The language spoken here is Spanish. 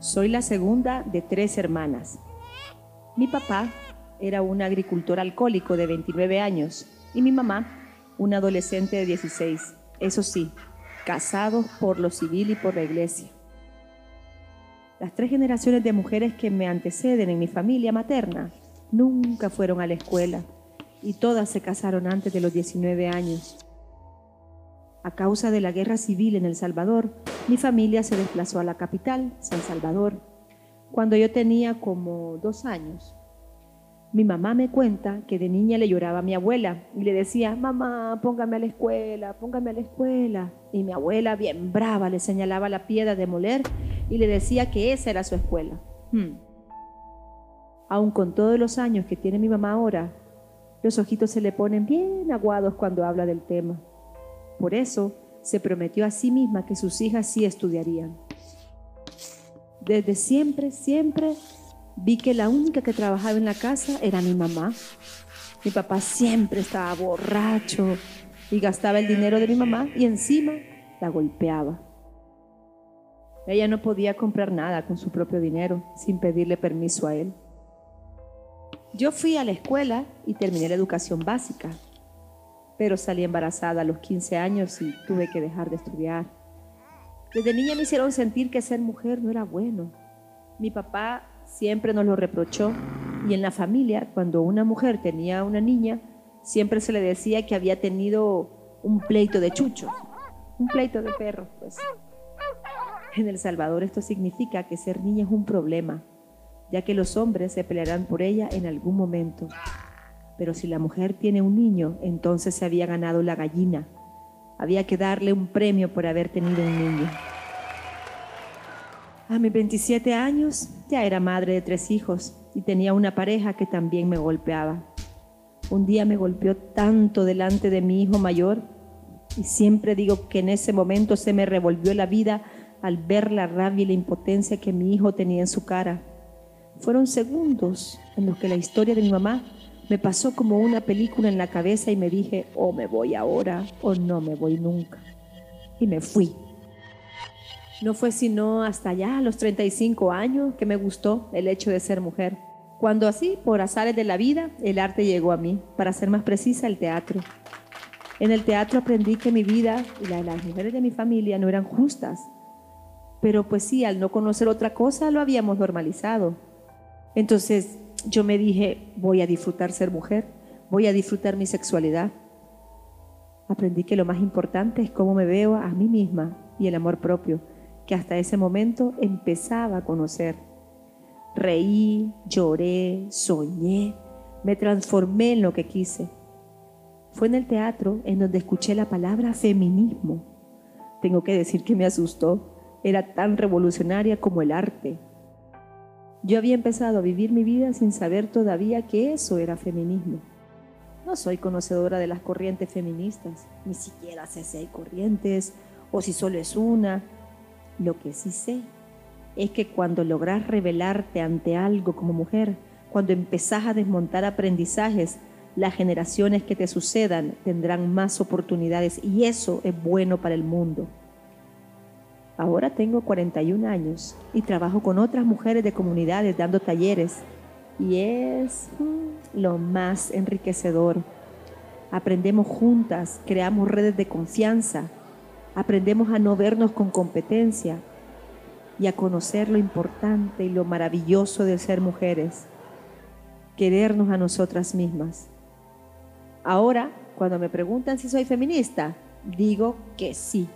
Soy la segunda de tres hermanas. Mi papá era un agricultor alcohólico de 29 años y mi mamá un adolescente de 16. Eso sí, casados por lo civil y por la iglesia. Las tres generaciones de mujeres que me anteceden en mi familia materna nunca fueron a la escuela y todas se casaron antes de los 19 años. A causa de la guerra civil en El Salvador, mi familia se desplazó a la capital, San Salvador, cuando yo tenía como dos años. Mi mamá me cuenta que de niña le lloraba a mi abuela y le decía, mamá, póngame a la escuela, póngame a la escuela. Y mi abuela, bien brava, le señalaba la piedra de moler y le decía que esa era su escuela. Hmm. Aun con todos los años que tiene mi mamá ahora, los ojitos se le ponen bien aguados cuando habla del tema. Por eso se prometió a sí misma que sus hijas sí estudiarían. Desde siempre, siempre vi que la única que trabajaba en la casa era mi mamá. Mi papá siempre estaba borracho y gastaba el dinero de mi mamá y encima la golpeaba. Ella no podía comprar nada con su propio dinero sin pedirle permiso a él. Yo fui a la escuela y terminé la educación básica, pero salí embarazada a los 15 años y tuve que dejar de estudiar. Desde niña me hicieron sentir que ser mujer no era bueno. Mi papá siempre nos lo reprochó y en la familia, cuando una mujer tenía una niña, siempre se le decía que había tenido un pleito de chucho, un pleito de perro, pues. En El Salvador esto significa que ser niña es un problema, ya que los hombres se pelearán por ella en algún momento. Pero si la mujer tiene un niño, entonces se había ganado la gallina. Había que darle un premio por haber tenido un niño. A mis 27 años ya era madre de tres hijos y tenía una pareja que también me golpeaba. Un día me golpeó tanto delante de mi hijo mayor y siempre digo que en ese momento se me revolvió la vida al ver la rabia y la impotencia que mi hijo tenía en su cara. Fueron segundos en los que la historia de mi mamá me pasó como una película en la cabeza y me dije, o me voy ahora o no me voy nunca. Y me fui. No fue sino hasta allá, a los 35 años, que me gustó el hecho de ser mujer. Cuando así, por azares de la vida, el arte llegó a mí, para ser más precisa, el teatro. En el teatro aprendí que mi vida y la de las mujeres de mi familia no eran justas. Pero pues sí, al no conocer otra cosa, lo habíamos normalizado. Entonces yo me dije, voy a disfrutar ser mujer, voy a disfrutar mi sexualidad. Aprendí que lo más importante es cómo me veo a mí misma y el amor propio, que hasta ese momento empezaba a conocer. Reí, lloré, soñé, me transformé en lo que quise. Fue en el teatro en donde escuché la palabra feminismo. Tengo que decir que me asustó. Era tan revolucionaria como el arte, yo había empezado a vivir mi vida sin saber todavía que eso era feminismo. No soy conocedora de las corrientes feministas, ni siquiera sé si hay corrientes o si solo es una. Lo que sí sé es que cuando logras revelarte ante algo como mujer, cuando empezás a desmontar aprendizajes, las generaciones que te sucedan tendrán más oportunidades y eso es bueno para el mundo. Ahora tengo 41 años y trabajo con otras mujeres de comunidades dando talleres y es mm, lo más enriquecedor. Aprendemos juntas, creamos redes de confianza, aprendemos a no vernos con competencia y a conocer lo importante y lo maravilloso de ser mujeres, querernos a nosotras mismas. Ahora, cuando me preguntan si soy feminista, digo que sí